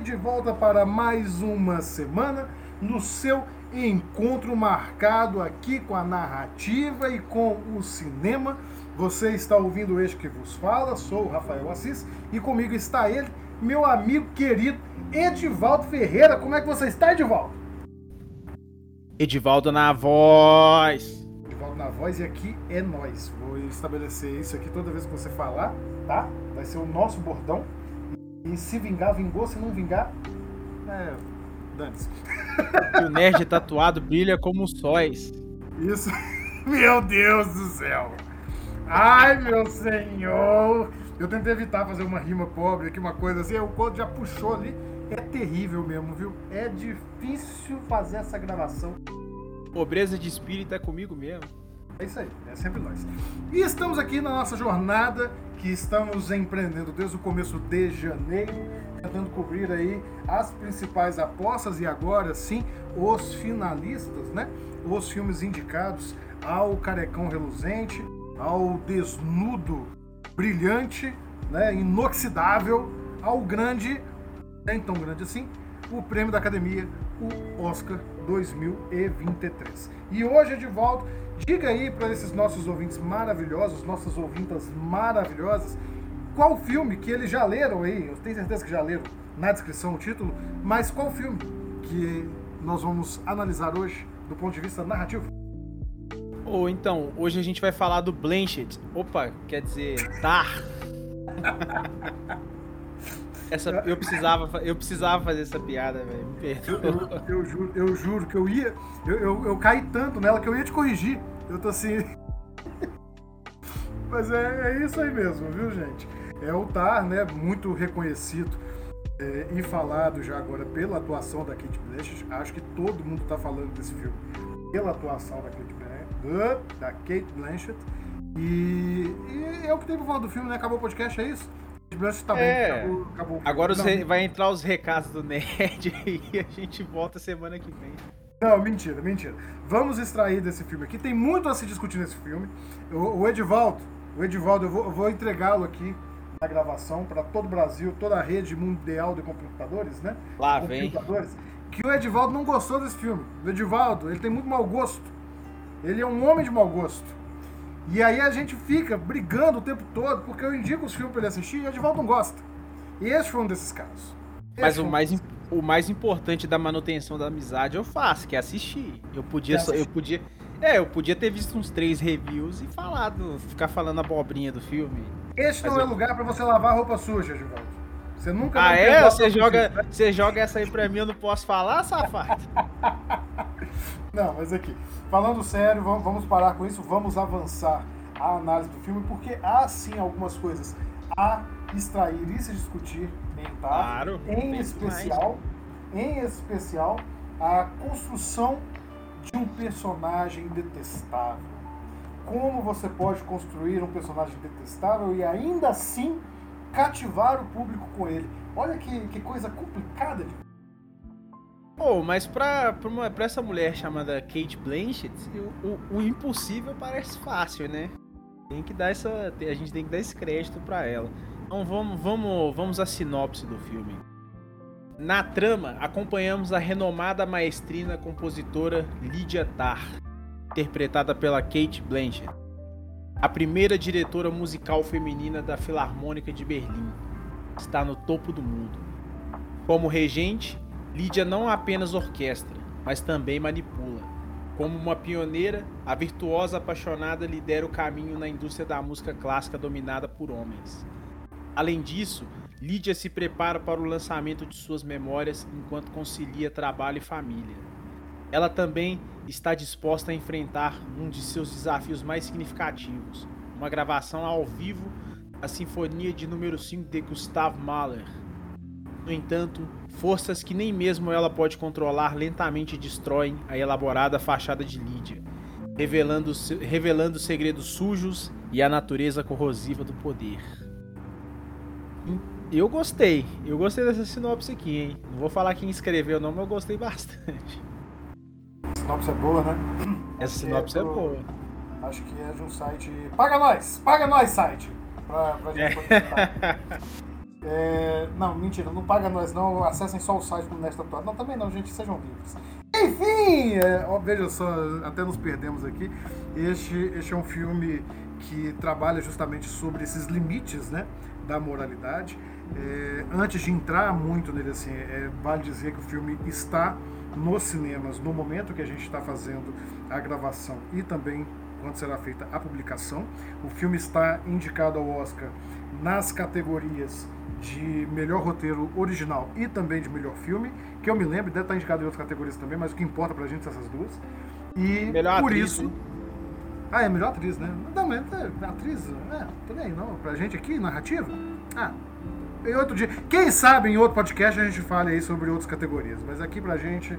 Aqui de volta para mais uma semana no seu encontro marcado aqui com a narrativa e com o cinema. Você está ouvindo este que vos fala, sou o Rafael Assis e comigo está ele, meu amigo querido Edivaldo Ferreira. Como é que você está, Edivaldo? Edivaldo na voz. Edivaldo na voz e aqui é nós. Vou estabelecer isso aqui toda vez que você falar, tá? Vai ser o nosso bordão. E se vingar, vingou. Se não vingar, é. Dane-se. O nerd tatuado brilha como sóis. Isso. Meu Deus do céu. Ai, meu senhor. Eu tentei evitar fazer uma rima pobre aqui, uma coisa assim. O Couto já puxou ali. É terrível mesmo, viu? É difícil fazer essa gravação. Pobreza de espírito é comigo mesmo. É isso aí, é sempre nós. E estamos aqui na nossa jornada que estamos empreendendo desde o começo de janeiro, tentando cobrir aí as principais apostas e agora sim os finalistas, né? Os filmes indicados ao Carecão Reluzente, ao Desnudo Brilhante, né? Inoxidável, ao grande, nem tão grande assim, o prêmio da Academia, o Oscar 2023. E hoje, de volta, diga aí para esses nossos ouvintes maravilhosos, nossas ouvintas maravilhosas, qual filme que eles já leram aí, eu tenho certeza que já leram na descrição o título, mas qual filme que nós vamos analisar hoje do ponto de vista narrativo? Ou então, hoje a gente vai falar do Blanchett. Opa, quer dizer, Tar. Essa, eu precisava, eu precisava fazer essa piada, velho. Me Eu, perdoa. eu- eu juro, eu juro que eu ia. Eu, eu, eu caí tanto nela que eu ia te corrigir. Eu tô assim. Mas é, é isso aí mesmo, viu, gente? É o Tar, né? Muito reconhecido é, e falado já agora pela atuação da Kate Blanchett. Acho que todo mundo tá falando desse filme pela atuação da Kate Blanchett. Da Kate Blanchett. E, e é o que tem pra falar do filme, né? Acabou o podcast, é isso? Kate Blanchett tá É. Acabou, acabou. Agora Não, vai entrar os recados do Nerd e a gente volta semana que vem. Não, mentira, mentira. Vamos extrair desse filme aqui. Tem muito a se discutir nesse filme. O, o Edivaldo, o Edivaldo, eu vou, eu vou entregá-lo aqui na gravação para todo o Brasil, toda a rede mundial de computadores, né? Lá vem. Computadores. Que o Edivaldo não gostou desse filme. O Edivaldo, ele tem muito mau gosto. Ele é um homem de mau gosto. E aí a gente fica brigando o tempo todo porque eu indico os filmes para ele assistir e o Edivaldo não gosta. E esse foi um desses casos. Mas Esse o foi um mais, o mais importante da manutenção da amizade eu faço, que é assistir. Eu podia, só- eu podia, é, eu podia ter visto uns três reviews e falado, ficar falando abobrinha do filme. Este não Mas é eu- lugar pra você lavar roupa suja, Givaldo. Você nunca Ah é? Você joga, você. você joga essa aí pra mim, eu não posso falar, safado? Não, mas aqui, falando sério, vamos, vamos parar com isso, vamos avançar a análise do filme, porque há sim algumas coisas a extrair e se discutir em? Claro, Em especial, em especial, a construção de um personagem detestável. Como você pode construir um personagem detestável e ainda assim cativar o público com ele? Olha que, que coisa complicada de Pô, mas pra, pra, uma- pra essa mulher chamada Kate Blanchett, o, o- o impossível parece fácil, né? Tem que dar essa. A gente tem que dar esse crédito pra ela. Então vamos, vamos, vamos à sinopse do filme. Na trama, acompanhamos a renomada maestrina compositora Lydia Tarr, interpretada pela Kate Blanchett, a primeira diretora musical feminina da Filarmônica de Berlim. Está no topo do mundo. Como regente, Lydia não apenas orquestra, mas também manipula. Como uma pioneira, a virtuosa apaixonada lidera o caminho na indústria da música clássica dominada por homens. Além disso, Lídia se prepara para o lançamento de suas memórias enquanto concilia trabalho e família. Ela também está disposta a enfrentar um de seus desafios mais significativos, uma gravação ao vivo da Sinfonia de número 5 de Gustav Mahler. No entanto, forças que nem mesmo ela pode controlar lentamente destroem a elaborada fachada de Lídia, revelando, revelando segredos sujos e a natureza corrosiva do poder. Eu gostei. Eu gostei dessa sinopse aqui, hein? Não vou falar quem escreveu não, mas eu gostei bastante. A sinopse é boa, né? Essa sinopse é, é boa. Acho que é de um site. Paga nós! Paga nós, site! Pra, pra gente poder é, Não, mentira, não paga nós não. Acessem só o site do Nesta Atuado. Não, também não, gente, sejam livres. Enfim, é, ó, veja só, até nos perdemos aqui. Este, este é um filme que trabalha justamente sobre esses limites, né? Da moralidade. É, antes de entrar muito nele, assim, é, vale dizer que o filme está nos cinemas no momento que a gente está fazendo a gravação e também quando será feita a publicação. O filme está indicado ao Oscar nas categorias de melhor roteiro original e também de melhor filme, que eu me lembro, deve estar indicado em outras categorias também, mas o que importa pra gente são essas duas. E melhor por atriz, isso. hein? Ah, é melhor atriz, né? Não, mas é, atriz, é, também não. Pra gente aqui, narrativa? Ah, em outro dia. Quem sabe em outro podcast a gente fale aí sobre outras categorias. Mas aqui pra gente,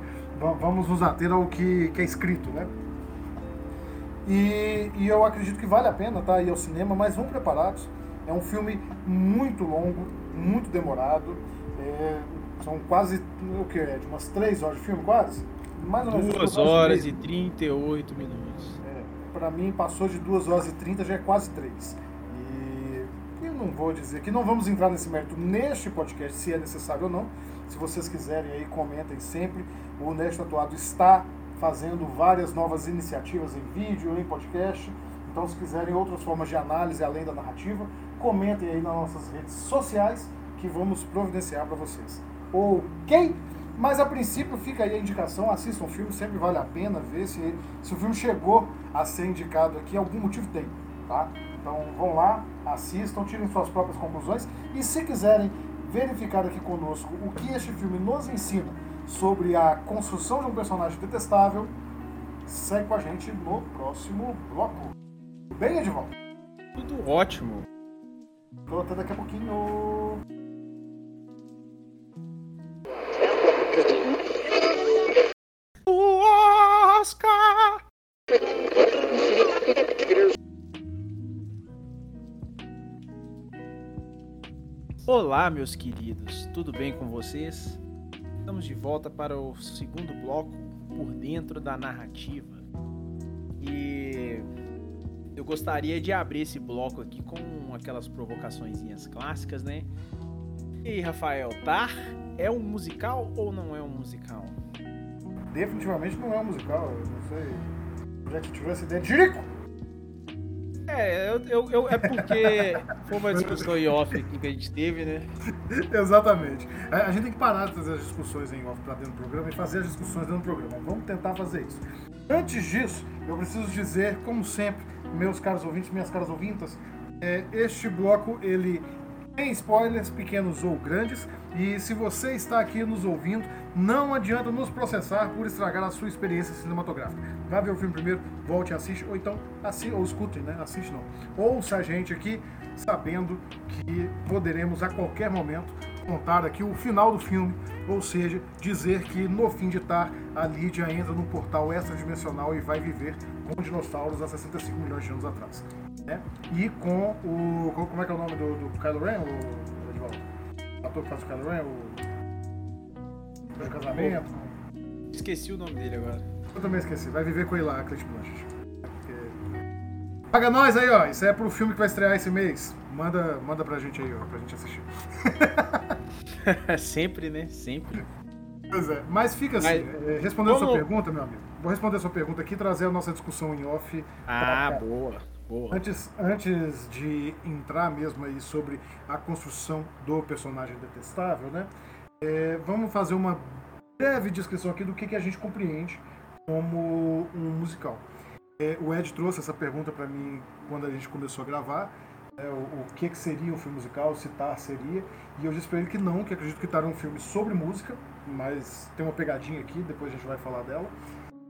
vamos nos ater ao que, que é escrito, né? E, e eu acredito que vale a pena tá, ir ao cinema, mas vão preparados. É um filme muito longo, muito demorado. É, são quase, o que é? De umas 3 horas de filme, quase? Mais ou menos. 2 horas e 38 minutos. É, pra mim, passou de 2 horas e 30, já é quase 3 não vou dizer que não vamos entrar nesse mérito neste podcast, se é necessário ou não. Se vocês quiserem aí, comentem sempre. O Neste Atuado está fazendo várias novas iniciativas em vídeo, em podcast. Então, se quiserem outras formas de análise além da narrativa, comentem aí nas nossas redes sociais que vamos providenciar para vocês. Ok? Mas a princípio fica aí a indicação, assistam o filme, sempre vale a pena ver se, se o filme chegou a ser indicado aqui, algum motivo tem, tá? Então vão lá, assistam, tirem suas próprias conclusões e se quiserem verificar aqui conosco o que este filme nos ensina sobre a construção de um personagem detestável, segue com a gente no próximo bloco. Bem, Edvaldo? Tudo ótimo. Até daqui a pouquinho. O Oscar! Olá, meus queridos, tudo bem com vocês? Estamos de volta para o segundo bloco por dentro da narrativa. Eu gostaria de abrir esse bloco aqui com aquelas provocações clássicas, né? E aí, Rafael, Tar é um musical ou não é um musical? Definitivamente não é um musical, eu não sei. Já que tivesse ideia de Jerico! É, eu, eu, eu, é porque foi uma discussão em off aqui que a gente teve, né? Exatamente. A, a, gente tem que parar de fazer as discussões em off pra dentro do programa e fazer as discussões dentro do programa. Vamos tentar fazer isso. Antes disso, eu preciso dizer, como sempre, meus caros ouvintes, minhas caras ouvintas, é, este bloco ele tem spoilers pequenos ou grandes. E se você está aqui nos ouvindo, não adianta nos processar por estragar a sua experiência cinematográfica. Vá ver o filme primeiro, volte e assiste, ou então assiste, ou escute, né? Assiste não. Ouça a gente aqui, sabendo que poderemos a qualquer momento contar aqui o final do filme, ou seja, dizer que no fim de estar a Lídia entra num portal extradimensional e vai viver com dinossauros há 65 milhões de anos atrás. Né? E com o. Como é que é o nome do, do Kylo Ren? O, Edvaldo? o ator que faz o Kylo Ren? O. O casamento? Esqueci o nome dele agora. Eu também esqueci. Vai viver com ele lá, Cate Blanchett. Paga nós aí, ó. Isso é pro filme que vai estrear esse mês. Manda, manda pra gente aí, ó, pra gente assistir. Sempre, né? Sempre. Pois é, mas fica assim, Mas, é, respondendo a sua como- pergunta, meu amigo. Vou responder a sua pergunta aqui e trazer a nossa discussão em off. Ah, pra boa, boa. Antes, antes de entrar mesmo aí sobre a construção do personagem detestável, né? é, vamos fazer uma breve descrição aqui do que, que a gente compreende como um musical. É, o Ed trouxe essa pergunta para mim quando a gente começou a gravar. né, o, o que, que seria um filme musical, se Tar seria. E eu disse para ele que não, que acredito que Tar é um filme sobre música, mas tem uma pegadinha aqui, depois a gente vai falar dela.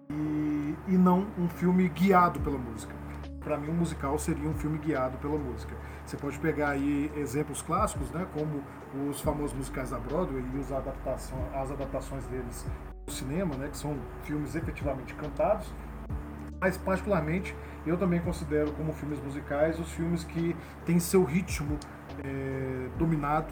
E, e não um filme guiado pela música. Para mim, um musical seria um filme guiado pela música. Você pode pegar aí exemplos clássicos, né, como os famosos musicais da Broadway e os adaptação, as adaptações deles no cinema, né, que são filmes efetivamente cantados. Mas, particularmente, eu também considero como filmes musicais os filmes que têm seu ritmo é, dominado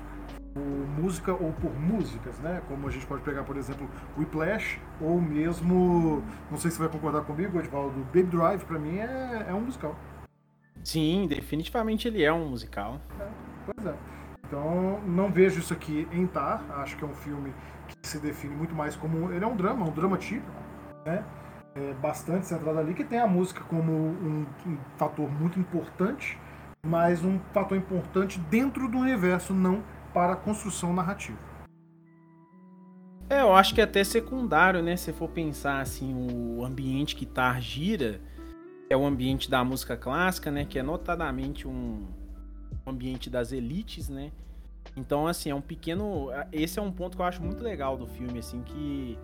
por música ou por músicas, né? Como a gente pode pegar, por exemplo, Whiplash, ou mesmo, não sei se você vai concordar comigo, Edvaldo, Baby Drive, pra mim é, é um musical. Sim, definitivamente ele é um musical. Pois é. Então, não vejo isso aqui em Tar. Acho que é um filme que se define muito mais como. Ele é um drama, um drama típico, né? É bastante centrado ali, que tem a música como um, um fator muito importante, mas um fator importante dentro do universo, não para a construção narrativa. É, eu acho que é até secundário, né? Se for pensar assim, o ambiente que Tar gira é o ambiente da música clássica, né? Que é notadamente um ambiente das elites, né? Então, assim, é um pequeno. Esse é um ponto que eu acho muito legal do filme, assim, que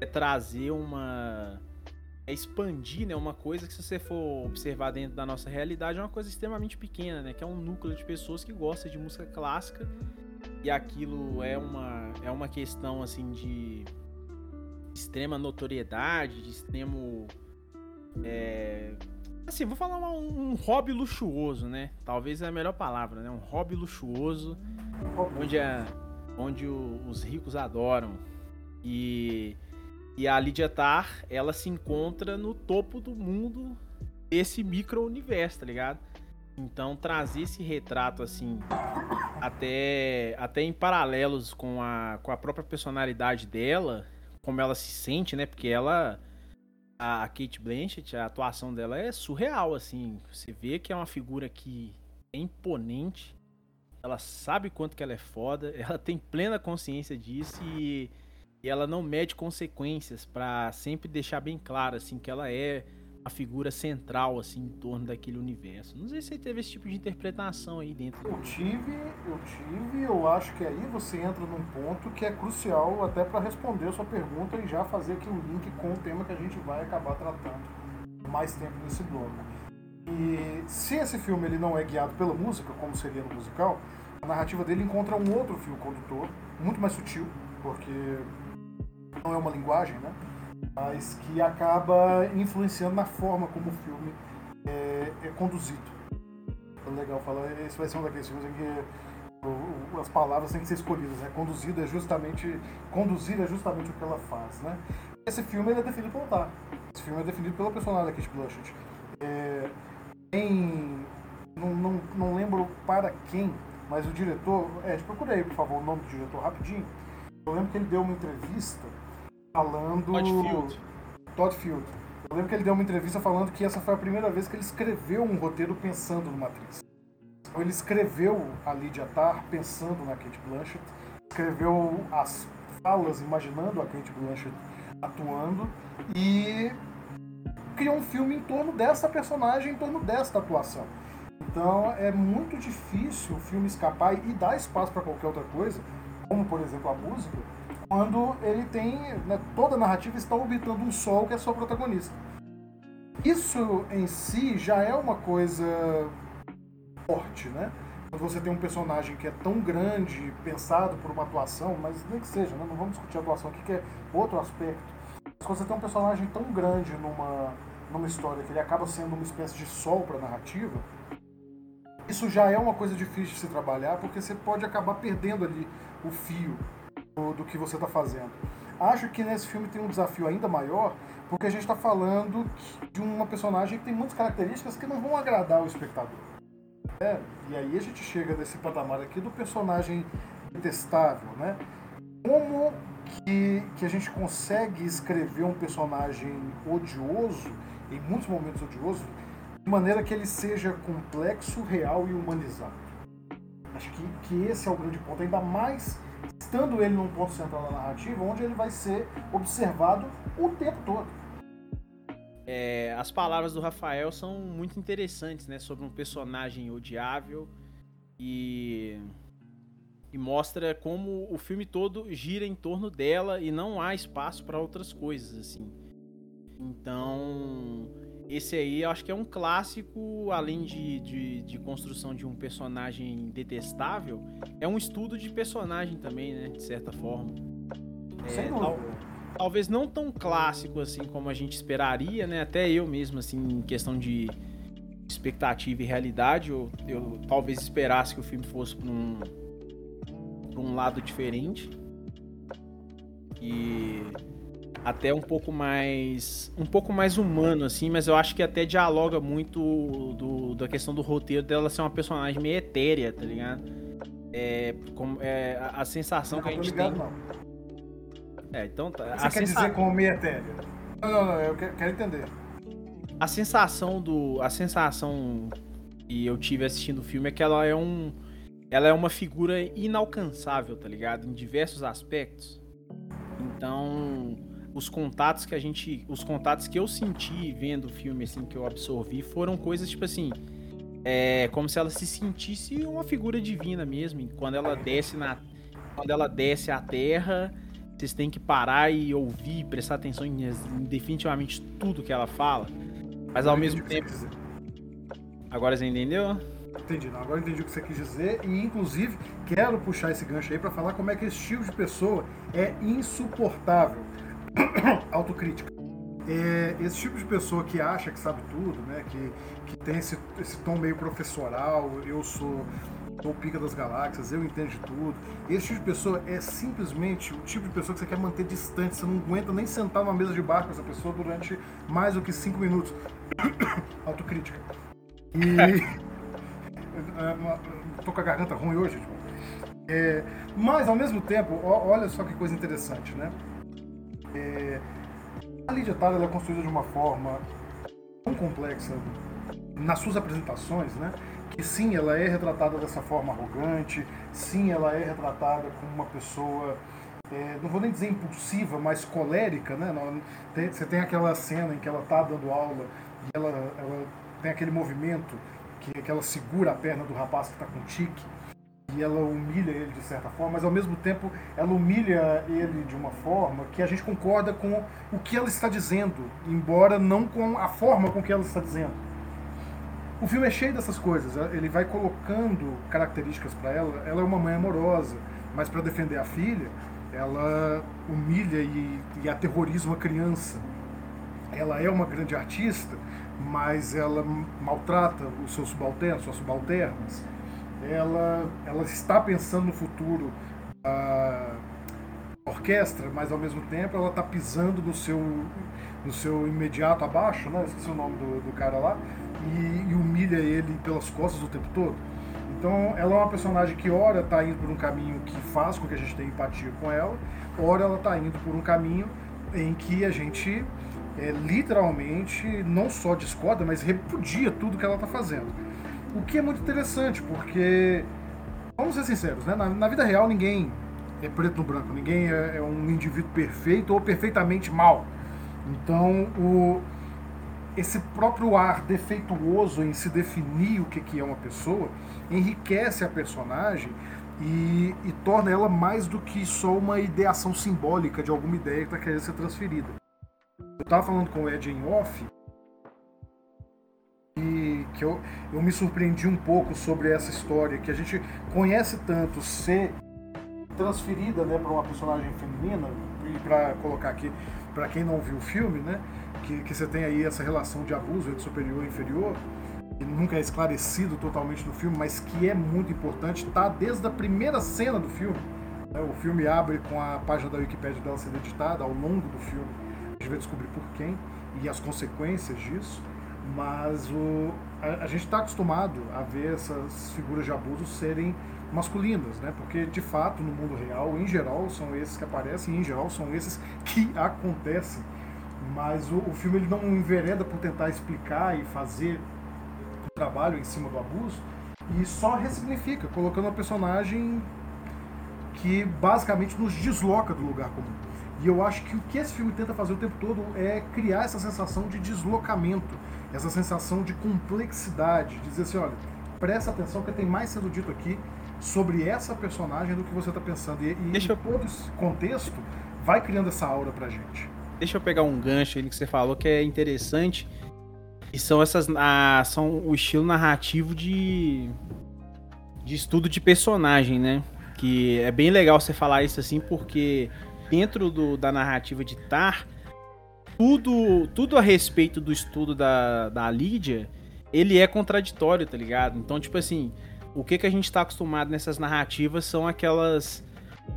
é trazer uma. É expandir, né? Uma coisa que, se você for observar dentro da nossa realidade, é uma coisa extremamente pequena, né? Que é um núcleo de pessoas que gostam de música clássica e aquilo é uma, é uma questão, assim, de extrema notoriedade, de extremo. É, assim, vou falar um, um hobby luxuoso, né? Talvez é a melhor palavra, né? Um hobby luxuoso onde, é, onde o- os ricos adoram. E, e a Lydia Tar, ela se encontra no topo do mundo desse micro-universo, tá ligado? Então trazer esse retrato assim, até, até em paralelos com a, com a própria personalidade dela, como ela se sente, né? Porque ela, a Kate Blanchett, a atuação dela é surreal, assim. Você vê que é uma figura que é imponente, ela sabe quanto que ela é foda, ela tem plena consciência disso e, e ela não mede consequências pra sempre deixar bem claro assim que ela é a figura central assim em torno daquele universo. Não sei se você teve esse tipo de interpretação aí dentro. Eu tive, eu tive, eu acho que aí você entra num ponto que é crucial até para responder a sua pergunta e já fazer aqui o link com o tema que a gente vai acabar tratando mais tempo nesse bloco. E se esse filme ele não é guiado pela música, como seria no musical, a narrativa dele encontra um outro fio condutor, muito mais sutil, porque não é uma linguagem, né? Mas que acaba influenciando na forma como o filme é, é conduzido. É legal falar, esse vai ser um daqueles filmes em que as palavras têm que ser escolhidas, né? Conduzido é justamente, conduzir é justamente o que ela faz, né? Esse filme é definido pelo Tar. Esse filme é definido pela personagem da Kate Blanchett. É, tem, não, não, não lembro para quem, mas o diretor, é, procura aí, por favor, o nome do diretor rapidinho. Eu lembro que ele deu uma entrevista falando. Todd Field. Todd Field. Eu lembro que ele deu uma entrevista falando que essa foi a primeira vez que ele escreveu um roteiro pensando numa atriz. Então ele escreveu a Lydia Tarr pensando na Kate Blanchett, escreveu as falas imaginando a Kate Blanchett atuando e criou um filme em torno dessa personagem, em torno desta atuação. Então é muito difícil o filme escapar e dar espaço para qualquer outra coisa, como por exemplo a música, quando ele tem. Né, toda a narrativa está orbitando um sol que é sua protagonista. Isso em si já é uma coisa forte, né? Quando você tem um personagem que é tão grande, pensado por uma atuação, mas nem que seja, né? não vamos discutir a atuação aqui, que é outro aspecto. Mas quando você tem um personagem tão grande numa, numa história que ele acaba sendo uma espécie de sol para a narrativa, isso já é uma coisa difícil de se trabalhar, porque você pode acabar perdendo ali o fio do, do que você está fazendo. acho que nesse filme tem um desafio ainda maior, porque a gente está falando de uma personagem que tem muitas características que não vão agradar o espectador. É, e aí a gente chega nesse patamar aqui do personagem detestável, né? Como que, que a gente consegue escrever um personagem odioso, em muitos momentos odioso, de maneira que ele seja complexo, real e humanizado. Acho que, que esse é o grande ponto, ainda mais estando ele num ponto central da narrativa, onde ele vai ser observado o tempo todo. É, as palavras do Rafael são muito interessantes, né? Sobre um personagem odiável e, e mostra como o filme todo gira em torno dela e não há espaço para outras coisas, assim. Então, esse aí eu acho que é um clássico, além de, de, de, construção de um personagem detestável, é um estudo de personagem também, né? De certa forma. É, tal, talvez não tão clássico assim como a gente esperaria, né? Até eu mesmo, assim, em questão de expectativa e realidade, eu, eu talvez esperasse que o filme fosse para um, pra um lado diferente. E até um pouco mais um pouco mais humano assim, mas eu acho que até dialoga muito do, da questão do roteiro dela ser uma personagem meio etérea, tá ligado? É, como, é a, a sensação não, que a gente ligado, tem. Não. É, então tá. Você quer sensa... dizer como meio etérea? Não, não, não, eu quero entender. A sensação do a sensação que eu tive assistindo o filme é que ela é um ela é uma figura inalcançável, tá ligado? Em diversos aspectos. Então, os contatos que a gente. Os contatos que eu senti vendo o filme, assim, que eu absorvi, foram coisas tipo assim. É como se ela se sentisse uma figura divina mesmo. Quando ela desce na. Quando ela desce à terra, vocês têm que parar e ouvir, prestar atenção em, em definitivamente tudo que ela fala. Mas ao mesmo tempo. Agora você entendeu? Entendi, não, agora entendi o que você quis dizer e inclusive quero puxar esse gancho aí para falar como é que esse tipo de pessoa é insuportável. autocrítica. É, esse tipo de pessoa que acha que sabe tudo, né? Que, que tem esse, esse tom meio professoral, eu sou, o pica das galáxias, eu entendo de tudo. Esse tipo de pessoa é simplesmente o tipo de pessoa que você quer manter distante, você não aguenta nem sentar numa mesa de bar com essa pessoa durante mais do que cinco minutos. Autocrítica. E. É, tô com a garganta ruim hoje, tipo. É, mas ao mesmo tempo, olha só que coisa interessante, né? É, a Lídia Tara é construída de uma forma tão complexa nas suas apresentações, né? Que sim, ela é retratada dessa forma arrogante, sim, ela é retratada como uma pessoa, é, não vou nem dizer impulsiva, mas colérica, né? Você tem aquela cena em que ela está dando aula e ela, ela tem aquele movimento que, que ela segura a perna do rapaz que está com tique e ela humilha ele de certa forma, mas ao mesmo tempo ela humilha ele de uma forma que a gente concorda com o que ela está dizendo, embora não com a forma com que ela está dizendo. O filme é cheio dessas coisas, ele vai colocando características para ela. Ela é uma mãe amorosa, mas para defender a filha, ela humilha e, e aterroriza uma criança. Ela é uma grande artista, mas ela maltrata os seus subalternos, suas subalternas ela, ela está pensando no futuro da orquestra, mas ao mesmo tempo ela está pisando no seu, no seu imediato abaixo, né? esqueci o nome do, do cara lá, e, e, humilha ele pelas costas o tempo todo. Então ela é uma personagem que ora está indo por um caminho que faz com que a gente tenha empatia com ela, ora ela está indo por um caminho em que a gente é, literalmente não só discorda, mas repudia tudo que ela está fazendo. O que é muito interessante, porque, vamos ser sinceros, né? na, na vida real ninguém é preto no branco, ninguém é, é, um indivíduo perfeito ou perfeitamente mal. Então, o, esse próprio ar defeituoso em se definir o que, que é uma pessoa enriquece a personagem e, e torna ela mais do que só uma ideação simbólica de alguma ideia que está querendo ser transferida. Eu estava falando com o Ed em off que, eu, eu me surpreendi um pouco sobre essa história, que a gente conhece tanto ser transferida né, para uma personagem feminina, e para colocar aqui, para quem não viu o filme, né, que, que você tem aí essa relação de abuso entre superior e inferior, que nunca é esclarecido totalmente no filme, mas que é muito importante, tá desde a primeira cena do filme. É, o filme abre com a página da Wikipedia dela sendo editada. Ao longo do filme, a gente vai descobrir por quem e as consequências disso. Mas o, a, a gente está acostumado a ver essas figuras de abuso serem masculinas, né? Porque de fato no mundo real, em geral, são esses que aparecem, e, em geral são esses que acontecem. Mas o, o filme ele não envereda por tentar explicar e fazer o trabalho em cima do abuso e só ressignifica, colocando uma personagem que basicamente nos desloca do lugar comum. E eu acho que o que esse filme tenta fazer o tempo todo é criar essa sensação de deslocamento, essa sensação de complexidade, dizer assim, olha, presta atenção que tem mais sendo dito aqui sobre essa personagem do que você está pensando. E, e Deixa eu... todo esse contexto vai criando essa aura pra gente. Deixa eu pegar um gancho aí que você falou que é interessante. E são essas. Ah, são o estilo narrativo de. de estudo de personagem, né? Que é bem legal você falar isso assim, porque dentro do, da narrativa de Tar, tudo, tudo a respeito do estudo da, da Lídia, ele é contraditório, tá ligado? Então, tipo assim, o que, que a gente está acostumado nessas narrativas são aquelas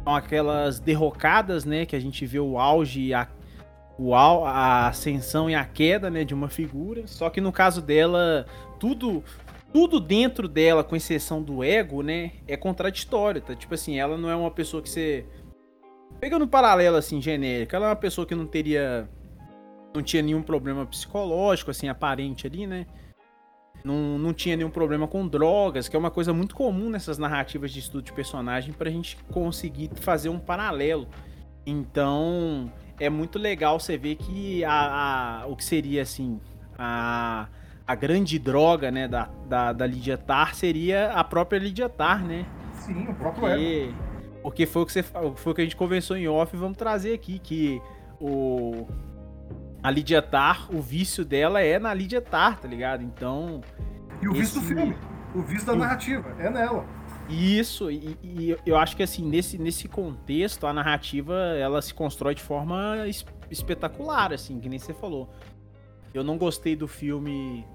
são aquelas derrocadas, né, que a gente vê o auge, a, o, a ascensão e a queda, né, de uma figura. Só que no caso dela, tudo tudo dentro dela, com exceção do ego, né, é contraditório, tá? Tipo assim, ela não é uma pessoa que você pegando um paralelo assim genérico, ela é uma pessoa que não teria não tinha nenhum problema psicológico assim aparente ali, né? não, não tinha nenhum problema com drogas, que é uma coisa muito comum nessas narrativas de estudo de personagem para a gente conseguir fazer um paralelo. Então é muito legal você ver que a, a, o que seria assim a, a grande droga né, da, da, da Lydia Tar seria a própria Lydia Tar, né? Sim, o próprio porque, porque foi o que você foi o que a gente conversou em off, vamos trazer aqui que o a Lydia Tar, o vício dela é na Lydia Tar, tá ligado? Então. E o esse... vício do filme, o vício da narrativa, é nela. Isso, e, e, eu acho que assim, nesse, nesse contexto, a narrativa ela se constrói de forma es espetacular, assim, que nem você falou. Eu não gostei do filme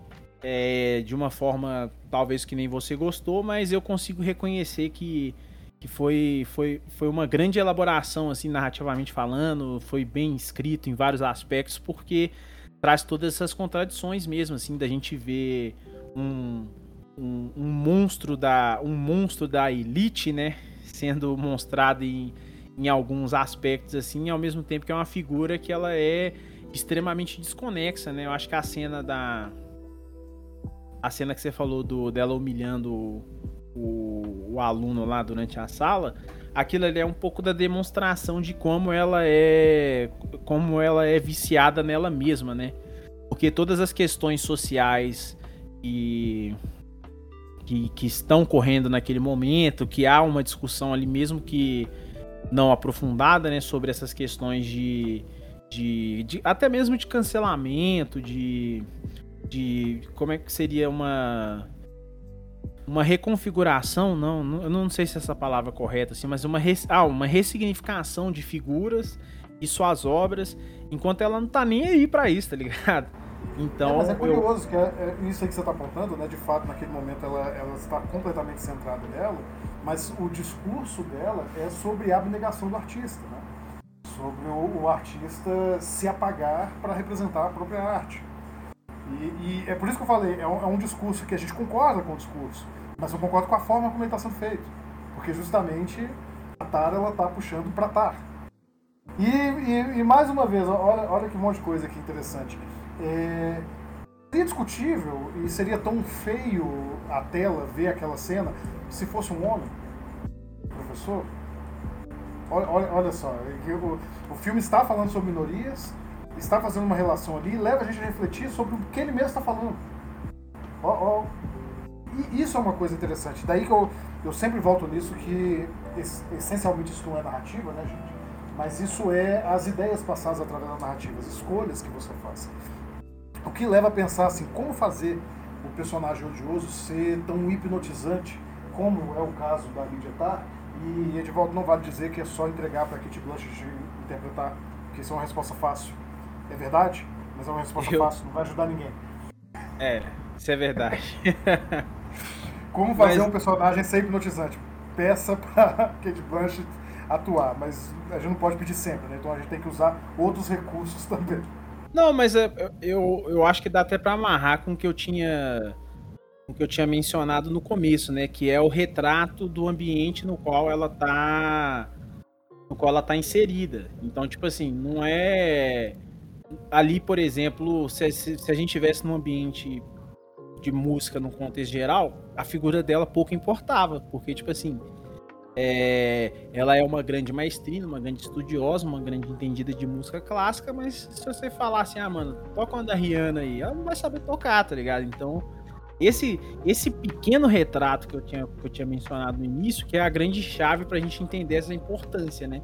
é, de uma forma, talvez que nem você gostou, mas eu consigo reconhecer que que foi, foi, foi uma grande elaboração, assim, narrativamente falando, foi bem escrito em vários aspectos, porque traz todas essas contradições mesmo, assim, da gente ver um, um, um monstro da um monstro da elite, né, sendo mostrado em, em alguns aspectos, assim, ao mesmo tempo que é uma figura que ela é extremamente desconexa, né, eu acho que a cena da a cena que você falou do dela humilhando o, o aluno lá durante a sala, aquilo ali é um pouco da demonstração de como ela é como ela é viciada nela mesma, né? Porque todas as questões sociais e que, que estão correndo naquele momento, que há uma discussão ali mesmo que não aprofundada, né, sobre essas questões de, de, de até mesmo de cancelamento, de, de como é que seria uma uma reconfiguração, não, eu não sei se essa palavra é correta, assim, mas uma, res, ah, uma ressignificação de figuras e suas obras, enquanto ela não tá nem aí para isso, tá ligado? Então, é, mas é curioso eu... que é, é, isso aí que você tá apontando, né? De fato, naquele momento ela, ela está completamente centrada nela, mas o discurso dela é sobre a abnegação do artista, né? Sobre o, o artista se apagar para representar a própria arte. E, e, é por isso que eu falei, é um, é um, discurso que a gente concorda com o discurso, mas eu concordo com a forma como ele está sendo feito. Porque justamente a Tara ela está puxando para Tar. E, e, e, mais uma vez, olha, olha que monte de coisa aqui interessante. É, seria discutível e seria tão feio a tela ver aquela cena se fosse um homem, professor. Olha, olha, olha só, é o, o filme está falando sobre minorias, está fazendo uma relação ali leva a gente a refletir sobre o que ele mesmo está falando. Ó, ó. E isso é uma coisa interessante. Daí que eu, eu sempre volto nisso que essencialmente isso não é narrativa, né, gente? Mas isso é as ideias passadas através da narrativa, as escolhas que você faz. O que leva a pensar assim, como fazer o personagem odioso ser tão hipnotizante como é o caso da Lydia Tarr, e Edivaldo não vale dizer que é só entregar para Kate Blanchett interpretar, que isso é uma resposta fácil. É verdade? Mas é uma resposta eu... fácil, não vai ajudar ninguém. É, isso é verdade. Como fazer Mas... um personagem ser hipnotizante? Peça pra Kate Blanchett atuar, mas a gente não pode pedir sempre, né? Então a gente tem que usar outros recursos também. Não, mas eu, eu acho que dá até para amarrar com o que eu tinha o que eu tinha mencionado no começo, né, que é o retrato do ambiente no qual ela tá no qual ela tá inserida. Então, tipo assim, não é ali, por exemplo, se, se, se a gente tivesse num ambiente de música no contexto geral, a figura dela pouco importava, porque tipo assim, é, ela é uma grande maestrina, uma grande estudiosa, uma grande entendida de música clássica, mas se você falar assim, ah, mano, toca uma da Rihanna aí, ela não vai saber tocar, tá ligado? Então, esse esse pequeno retrato que eu tinha, que eu tinha mencionado no início, que é a grande chave pra gente entender essa importância, né?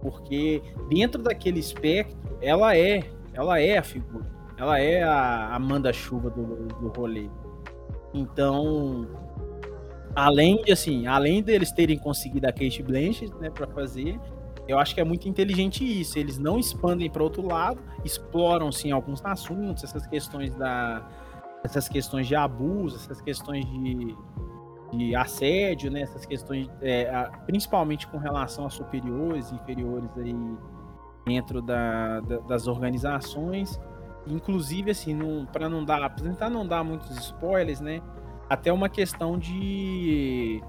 Porque dentro daquele espectro, ela é, ela é a figura. Ela é a, Amanda chuva do, do rolê. Então, além de assim, além deles terem conseguido a Kate Blanchett, né, para fazer, eu acho que é muito inteligente isso. Eles não expandem para outro lado, exploram sim alguns assuntos, essas questões da essas questões de abuso, essas questões de, de assédio, né, essas questões é, a, principalmente com relação a superiores e inferiores aí dentro da, da, das organizações. Inclusive assim, para não dar, tentar não dar muitos spoilers, né? até uma questão de,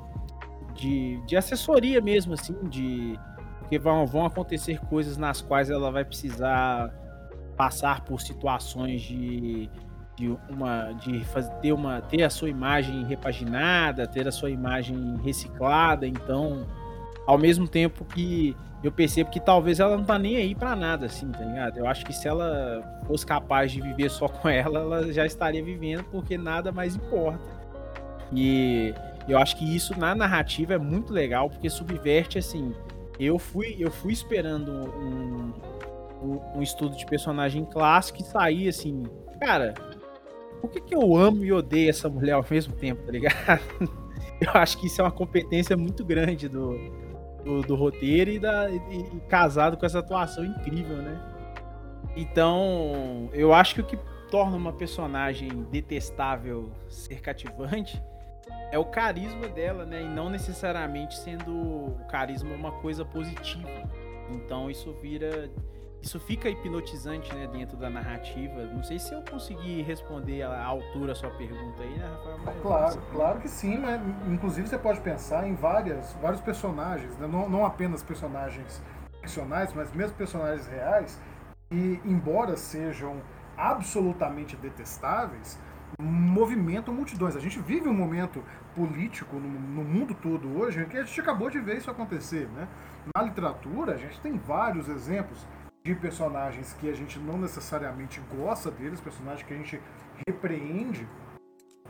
de, de assessoria mesmo, assim, de porque vão, vão acontecer coisas nas quais ela vai precisar passar por situações de, de uma de fazer ter uma ter a sua imagem repaginada, ter a sua imagem reciclada, então ao mesmo tempo que eu percebo que talvez ela não tá nem aí para nada assim, tá ligado? Eu acho que se ela fosse capaz de viver só com ela, ela já estaria vivendo porque nada mais importa. E eu acho que isso na narrativa é muito legal, porque subverte assim. Eu fui, eu fui esperando um, um, um estudo de personagem clássico e saí assim, cara, por que, que eu amo e odeio essa mulher ao mesmo tempo, tá ligado? Eu acho que isso é uma competência muito grande do, do, do roteiro e, da, e, e, casado com essa atuação incrível, né? Então, eu acho que o que torna uma personagem detestável ser cativante é o carisma dela, né? E não necessariamente sendo o carisma uma coisa positiva. Então isso vira. Isso fica hipnotizante, né, dentro da narrativa. Não sei se eu consegui responder à altura a sua pergunta aí, né, Rafael? Mas claro, claro que sim, né? Inclusive você pode pensar em várias, vários personagens, né? não, não apenas personagens ficcionais, mas mesmo personagens reais, e embora sejam absolutamente detestáveis, movimentam multidões. A gente vive um momento político no, no, mundo todo hoje que a gente acabou de ver isso acontecer. Né? Na literatura, a gente tem vários exemplos de personagens que a gente não necessariamente gosta deles, personagens que a gente repreende,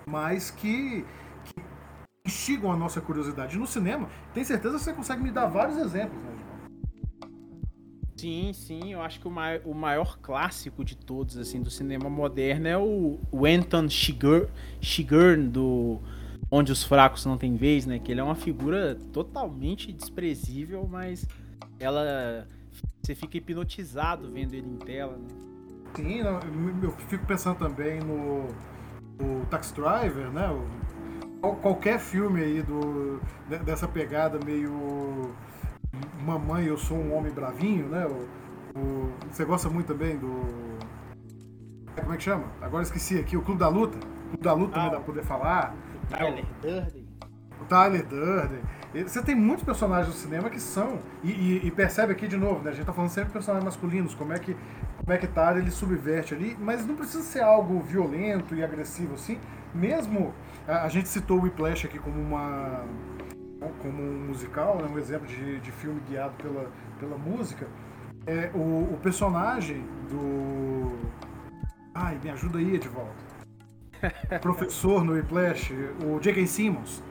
mas que, que instigam a nossa curiosidade. No cinema, tem certeza que você consegue me dar vários exemplos, né? Sim, sim, eu acho que o maior, o maior clássico de todos, assim, do cinema moderno é o, o Anton Chigurh, do Onde os Fracos Não Têm Vez, né? Que ele é uma figura totalmente desprezível, mas ela... Você fica hipnotizado vendo ele em tela, né? Sim, eu fico pensando também no o Taxi Driver, né? Qualquer filme aí do, dessa pegada meio Mamãe, eu sou um homem bravinho, né? O, o, você gosta muito também do. Como é que chama? Agora esqueci aqui, o Clube da Luta. O Clube da Luta ah, também dá pra poder falar. O Tyler Durden. O Tyler Durden. Você tem muitos personagens do cinema que são. E, e, e, percebe aqui de novo, né? A gente tá falando sempre de personagens masculinos, como é que como é que tá, ele subverte ali, mas não precisa ser algo violento e agressivo assim. Mesmo a, a gente citou o Whiplash aqui como uma como um musical, né, um exemplo de, de filme guiado pela, pela música, é o, o personagem do. Ai, me ajuda aí, Edvaldo. Professor no Whiplash, o J.K. Simmons.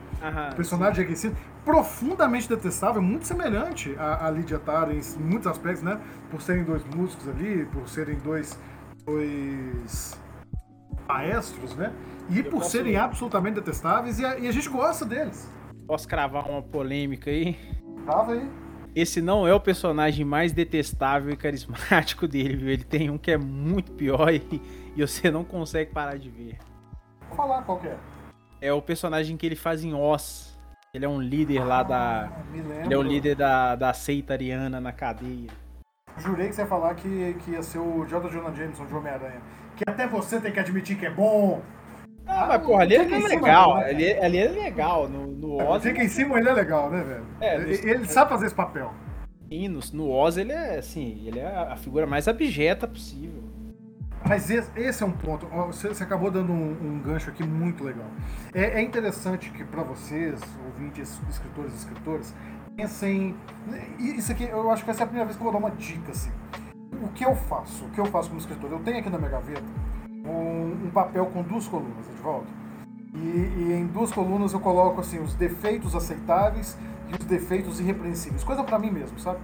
o personagem J.K. Simmons, profundamente detestável, muito semelhante a, a Lydia Tara em muitos aspectos, né? Por serem dois músicos ali, por serem dois, dois maestros, né? E Eu por serem absolutamente detestáveis, e a, e a gente gosta deles. Posso cravar uma polêmica aí? Crava aí. Esse não é o personagem mais detestável e carismático dele, viu? Ele tem um que é muito pior e, e você não consegue parar de ver. Falar qual que é. É o personagem que ele faz em Oz. Ele é um líder lá da. Ah. Ele é o líder da, da seita ariana na cadeia. Jurei que você ia falar que, que ia ser o J. Jonah Jameson de Homem-Aranha. Que até você tem que admitir que é bom. Ah, Ah, mas porra, ali, fica ele em é legal. né? Ali, ali é legal. No, no Oz. Fica em cima, ele é legal, né, velho? É, ele, ele sabe fazer esse papel. Sim, no, no Oz ele é assim, ele é a figura mais abjeta possível. Mas esse, é um ponto. Você, você acabou dando um, um gancho aqui muito legal. É, é interessante que para vocês, ouvintes, escritores e escritoras, pensem. e Isso aqui, eu acho que essa é a primeira vez que eu vou dar uma dica. Assim. O que eu faço? O que eu faço como escritor? Eu tenho aqui na minha gaveta um, um papel com duas colunas, Edvaldo. E, e em duas colunas eu coloco assim os defeitos aceitáveis e os defeitos irrepreensíveis. Coisa para mim mesmo, sabe?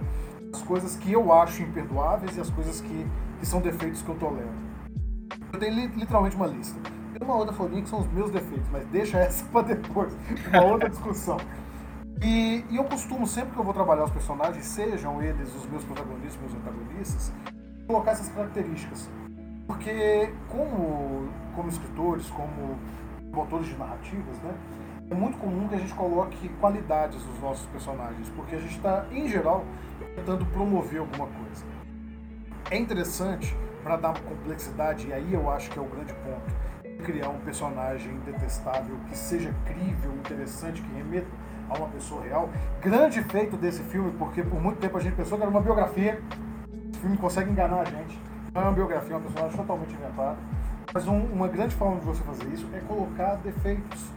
As coisas que eu acho imperdoáveis e as coisas que, que são defeitos que eu tolero. Eu tenho li- literalmente uma lista. Tem uma outra folhinha que são os meus defeitos, mas deixa essa pra depois, uma outra discussão. E, e eu costumo, sempre que eu vou trabalhar os personagens, sejam eles os meus protagonistas, meus antagonistas, colocar essas características. Porque, como, como escritores, como motores de narrativas, né, é muito comum que a gente coloque qualidades nos nossos personagens, porque a gente está, em geral, tentando promover alguma coisa. É interessante para dar complexidade, e aí eu acho que é o grande ponto, criar um personagem detestável que seja crível, interessante, que remeta a uma pessoa real. Grande feito desse filme, porque por muito tempo a gente pensou que era uma biografia. O filme consegue enganar a gente. Não é uma biografia, é um personagem totalmente inventado. Mas um- uma grande forma de você fazer isso é colocar defeitos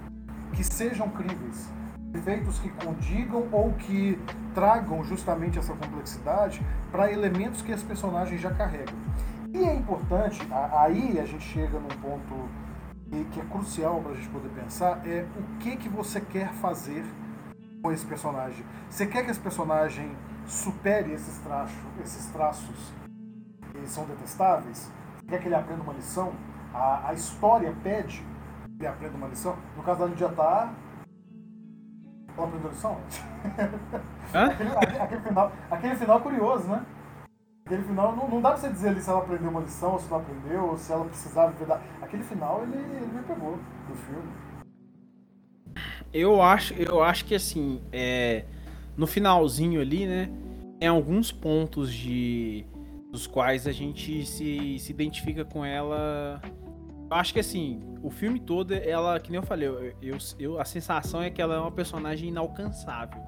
que sejam críveis. Defeitos que condigam ou que tragam justamente essa complexidade para elementos que esse personagem já carrega. E é importante, aí a gente chega num ponto que, é crucial para a gente poder pensar, é o que, que você quer fazer com esse personagem. Você quer que esse personagem supere esses traços, esses traços que são detestáveis? Você quer que ele aprenda uma lição? A, a história pede que ele aprenda uma lição? No caso da Lídia Tá, ela aprendeu lição? Hã? aquele, aquele- aquele final, aquele final curioso, né? Aquele final, não, não dá pra você dizer ali se ela aprendeu uma lição, ou se não aprendeu, ou se ela precisava viver da... Aquele final, ele, ele me pegou do filme. Eu acho, eu acho que assim, é, no finalzinho ali, né, tem alguns pontos de dos quais a gente se, se identifica com ela. Eu acho que assim, o filme todo, ela, que nem eu falei, eu, eu, eu- a sensação é que ela é uma personagem inalcançável.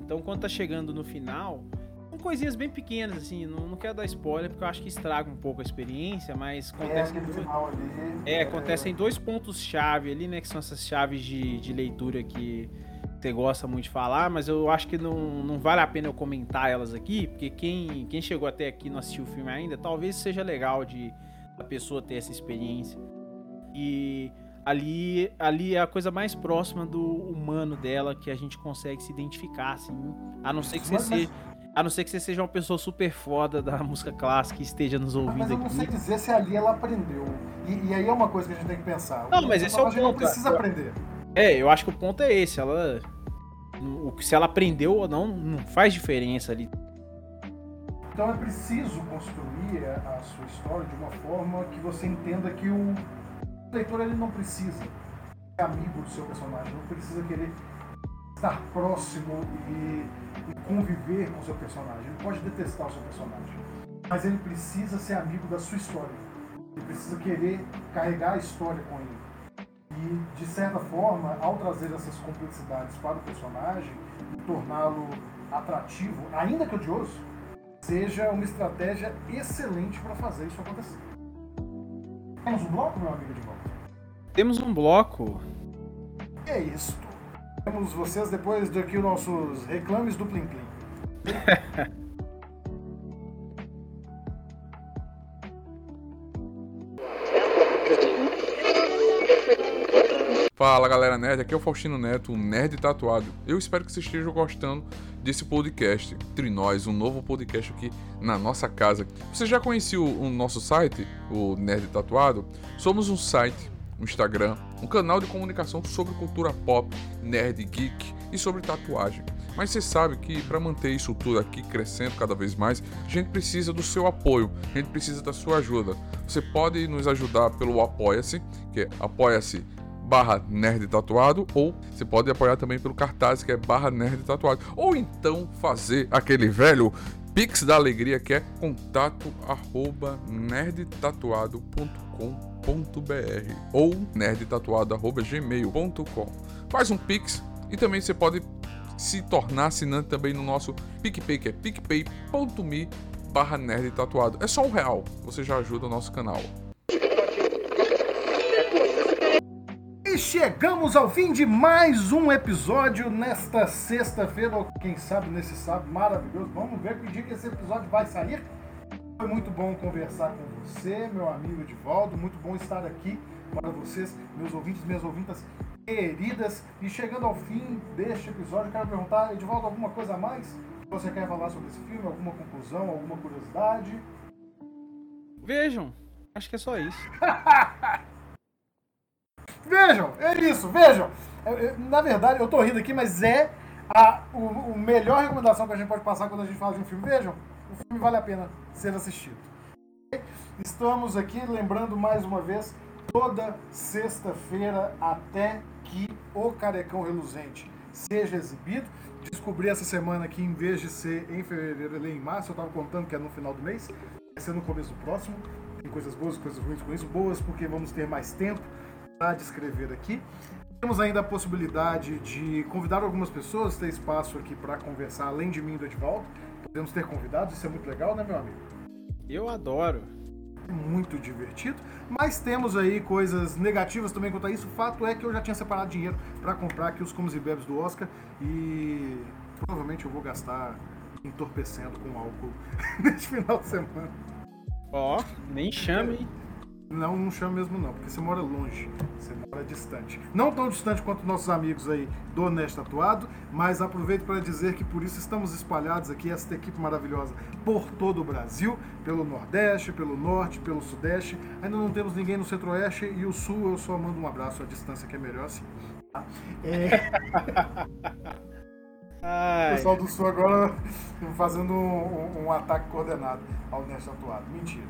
Então, quando tá chegando no final, coisinhas bem pequenas, assim, não, não quero dar spoiler porque eu acho que estraga um pouco a experiência, mas É, acontece aquele final ali... é, acontecem dois pontos-chave ali, né? Que são essas chaves de, de leitura que você gosta muito de falar, mas eu acho que não, não vale a pena eu comentar elas aqui, porque quem, quem chegou até aqui e não assistiu o filme ainda, talvez seja legal de a pessoa ter essa experiência. E ali, ali é a coisa mais próxima do humano dela que a gente consegue se identificar, assim. A não ser que você mas- seja. A não ser que você seja uma pessoa super foda da música clássica e esteja nos Mas ouvindo eu não sei aqui. dizer se ali ela aprendeu. E, e aí é uma coisa que a gente tem que pensar. Não, mas esse é o não ponto. precisa aprender. É, eu acho que o ponto é esse. Ela. O que se ela aprendeu ou não, não faz diferença ali. Então é preciso construir a, a sua história de uma forma que você entenda que o leitor ele não precisa ser amigo do seu personagem, não precisa querer estar próximo e, e conviver com o seu personagem. Ele pode detestar o seu personagem, mas ele precisa ser amigo da sua história. Ele precisa querer carregar a história com ele. E, de certa forma, ao trazer essas complexidades para o personagem e torná-lo atrativo, ainda que odioso, seja uma estratégia excelente para fazer isso acontecer. Temos um bloco, meu amigo de volta? Temos um bloco. É isto. Temos vocês depois daqui os nossos reclames do Plim Plim. Fala galera nerd, aqui é o Faustino Neto, um nerd tatuado. Eu espero que vocês estejam gostando desse podcast. Entre nós, um novo podcast aqui na nossa casa. Você já conhecia o, o nosso site, o Nerd Tatuado? Somos um site, um Instagram, um canal de comunicação sobre cultura pop, nerd, geek e sobre tatuagem. Mas você sabe que para manter isso tudo aqui crescendo cada vez mais, a gente precisa do seu apoio, a gente precisa da sua ajuda. Você pode nos ajudar pelo Apoia-se, que é apoia-se barra nerd tatuado ou você pode apoiar também pelo cartaz que é barra nerd tatuado ou então fazer aquele velho Pix da Alegria que é contato arroba nerdtatuado.com.br ou nerdtatuado.gmail.com Faz um Pix e também você pode se tornar assinante também no nosso PicPay, que é picpay.me barra nerd tatuado. É só um real, você já ajuda o nosso canal. E chegamos ao fim de mais um episódio nesta sexta-feira, ou quem sabe nesse sábado maravilhoso. Vamos ver que dia que esse episódio vai sair. Foi muito bom conversar com você, meu amigo Edivaldo. Muito bom estar aqui para vocês, meus ouvintes, minhas ouvintas queridas. E chegando ao fim deste episódio, quero perguntar, Edivaldo, alguma coisa a mais que você quer falar sobre esse filme? Alguma conclusão, alguma curiosidade? Vejam, acho que é só isso. vejam, é isso, vejam. Na verdade, eu tô rindo aqui, mas é a o, o, melhor recomendação que a gente pode passar quando a gente fala de um filme. Vejam, o filme vale a pena ser assistido. Estamos aqui lembrando mais uma vez, toda sexta-feira até que o Carecão Reluzente seja exibido. Descobri essa semana que em vez de ser em fevereiro, ele é em março. Eu estava contando que é no final do mês. Vai ser no começo do próximo. Tem coisas boas, coisas ruins com isso. Boas porque vamos ter mais tempo para descrever aqui. Temos ainda a possibilidade de convidar algumas pessoas, ter espaço aqui para conversar, além de mim e do Edvaldo. Podemos ter convidados, isso é muito legal, né, meu amigo? Eu adoro muito divertido. Mas temos aí coisas negativas também quanto a isso. O fato é que eu já tinha separado dinheiro para comprar aqui os comes e bebes do Oscar e provavelmente eu vou gastar entorpecendo com álcool neste final de semana. Ó, oh, nem chame. Não, não chama mesmo não, porque você mora longe, você mora distante. Não tão distante quanto nossos amigos aí do Neste Tatuado, mas aproveito para dizer que por isso estamos espalhados aqui, esta equipe maravilhosa, por todo o Brasil, pelo Nordeste, pelo Norte, pelo Sudeste. Ainda não temos ninguém no Centro-Oeste e o Sul eu só mando um abraço à distância que é melhor assim. É... O pessoal do Sul agora fazendo um, um, um ataque coordenado ao Neste Tatuado. Mentira.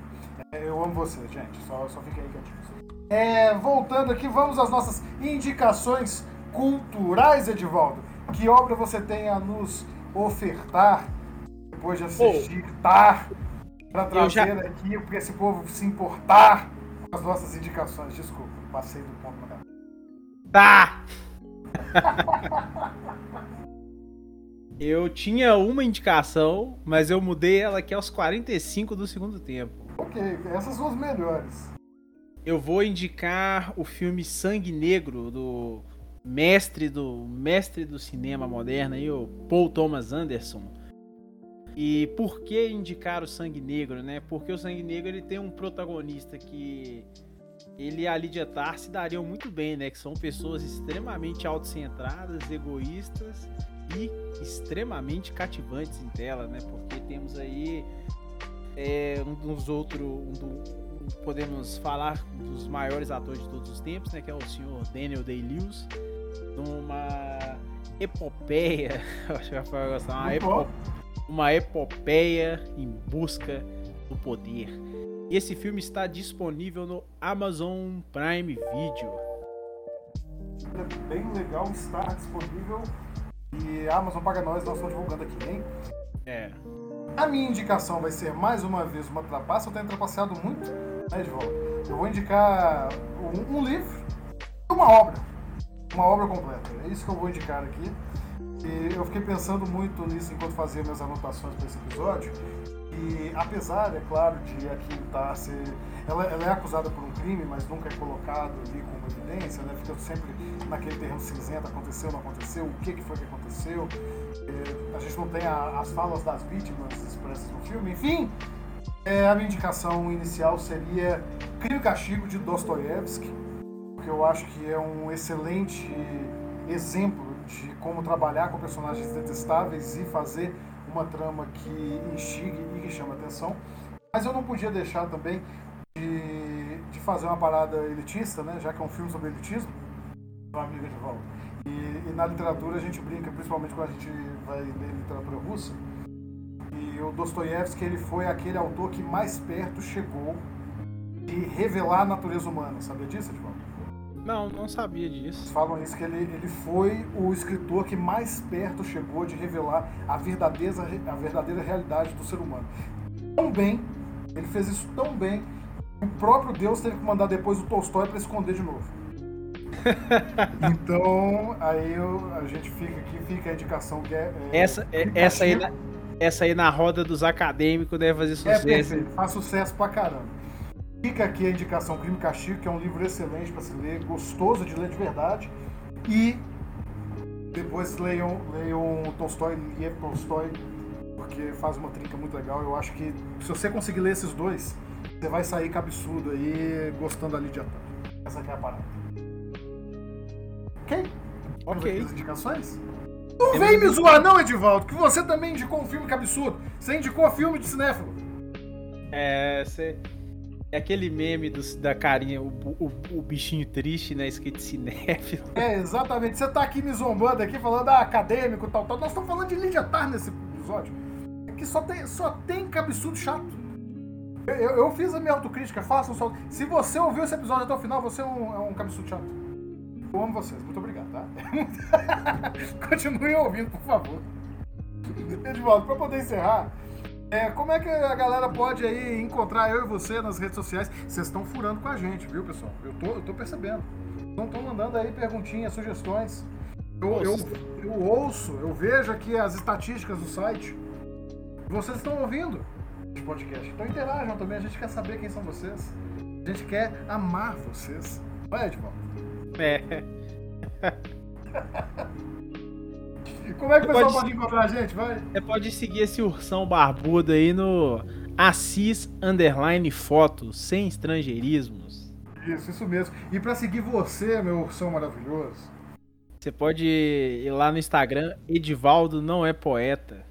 Eu amo você, gente. Só, só fica aí quietinho. É, voltando aqui, vamos às nossas indicações culturais, Edivaldo. Que obra você tem a nos ofertar depois de assistir, oh, tá? Para trazer já... aqui, para esse povo se importar com as nossas indicações. Desculpa, passei do ponto na Tá! eu tinha uma indicação, mas eu mudei ela aqui aos 45 do segundo tempo. Ok, essas são as melhores. Eu vou indicar o filme Sangue Negro do mestre do mestre do cinema moderno aí, o Paul Thomas Anderson. E por que indicar o Sangue Negro, né? Porque o Sangue Negro ele tem um protagonista que ele e a Lydia Tarr se dariam muito bem, né? Que são pessoas extremamente autocentradas, egoístas e extremamente cativantes em tela, né? Porque temos aí é um dos outros. Um do, podemos falar dos maiores atores de todos os tempos, né? Que é o senhor Daniel Day-Lewis, numa epopeia, acho que vai gostar, uma, epo, uma epopeia em busca do poder. E esse filme está disponível no Amazon Prime Video. É bem legal estar disponível e a Amazon paga nós, nós estamos divulgando aqui, hein? É. A minha indicação vai ser mais uma vez uma trapaça. Eu tenho trapaceado muito, de volta. Eu vou indicar um, um livro e uma obra. Uma obra completa. É isso que eu vou indicar aqui. E eu fiquei pensando muito nisso enquanto fazia minhas anotações para esse episódio. E apesar, é claro, de aqui tá, ser. Ela, ela, é acusada por um crime, mas nunca é colocado ali como evidência, né? Fica sempre naquele terreno cinzento, aconteceu, não aconteceu, o que, que foi que aconteceu. É, a gente não tem a, as falas das vítimas expressas no filme, enfim. É, a minha indicação inicial seria Crime e Castigo de Dostoiévski, que eu acho que é um excelente exemplo de como trabalhar com personagens detestáveis e fazer uma trama que instigue e que chama atenção. Mas eu não podia deixar também de, de fazer uma parada elitista, né? já que é um filme sobre elitismo, amiga de volta. E, e, na literatura a gente brinca, principalmente quando a gente vai ler literatura russa, e o Dostoiévski ele foi aquele autor que mais perto chegou de revelar a natureza humana. Sabia disso, Edvaldo? Não, não sabia disso. Falam isso, que ele, ele foi o escritor que mais perto chegou de revelar a verdadeira, a verdadeira realidade do ser humano. Tão bem, ele fez isso tão bem, que o próprio Deus teve que mandar depois o Tolstói para esconder de novo. então, aí eu, a gente fica aqui, fica a indicação que é. é essa, é, essa, aí na, essa aí na roda dos acadêmicos deve fazer é sucesso. É perfeito, faz sucesso pra caramba. Fica aqui a indicação Crime e Castigo, que é um livro excelente para se ler, gostoso de ler de verdade. E depois leiam, leiam Tolstói, Liev Tolstói, porque faz uma trinca muito legal. Eu acho que se você conseguir ler esses dois, você vai sair cabeçudo aí, gostando ali de ator. Essa aqui é a parada. Ok? Ok. Indicações? Não vem me zoar não, Edivaldo, que você também indicou um filme que absurdo. Você indicou filme de cinéfilo. É, você... É aquele meme do, da carinha, o, o, o, bichinho triste, né? Escrito cinéfilo. É, exatamente. Você tá aqui me zombando aqui, falando ah, acadêmico e tal, tal. Nós estamos falando de Lídia Tar nesse episódio. É que só tem, só tem cabeçudo chato. Eu, eu, eu fiz a minha autocrítica, façam só. Se você ouviu esse episódio até o final, você é um, é um cabeçudo chato. Eu amo vocês, muito obrigado, tá? Continuem ouvindo, por favor. Edvaldo, pra poder encerrar, é, como é que a galera pode aí encontrar eu e você nas redes sociais? Vocês estão furando com a gente, viu, pessoal? Eu tô, eu tô percebendo. Não estão mandando aí perguntinhas, sugestões. Eu, eu, eu, ouço, eu vejo aqui as estatísticas do site. Vocês estão ouvindo esse podcast. Então interajam também, a gente quer saber quem são vocês. A gente quer amar vocês. Vai, Edvaldo. É. Como é que o pessoal pode, pode encontrar a gente? Vai. Você pode seguir esse ursão barbudo aí no Assis Underline Fotos, sem estrangeirismos. Isso, isso mesmo. E para seguir você, meu ursão maravilhoso. Você pode ir lá no Instagram, Edivaldo não é poeta.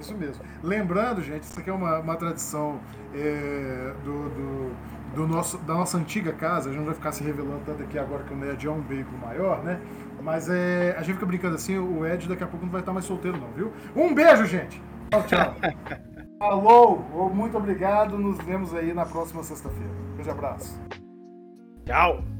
Isso mesmo. Lembrando, gente, isso aqui é uma, uma tradição é, do, do, do, nosso, da nossa antiga casa. A gente não vai ficar se revelando tanto aqui agora que o Ned é um veículo maior, né? Mas é, a gente fica brincando assim, o Ed daqui a pouco não vai estar mais solteiro não, viu? Um beijo, gente! Tchau, tchau! Alô, muito obrigado, nos vemos aí na próxima sexta-feira. Um beijo abraço. Tchau!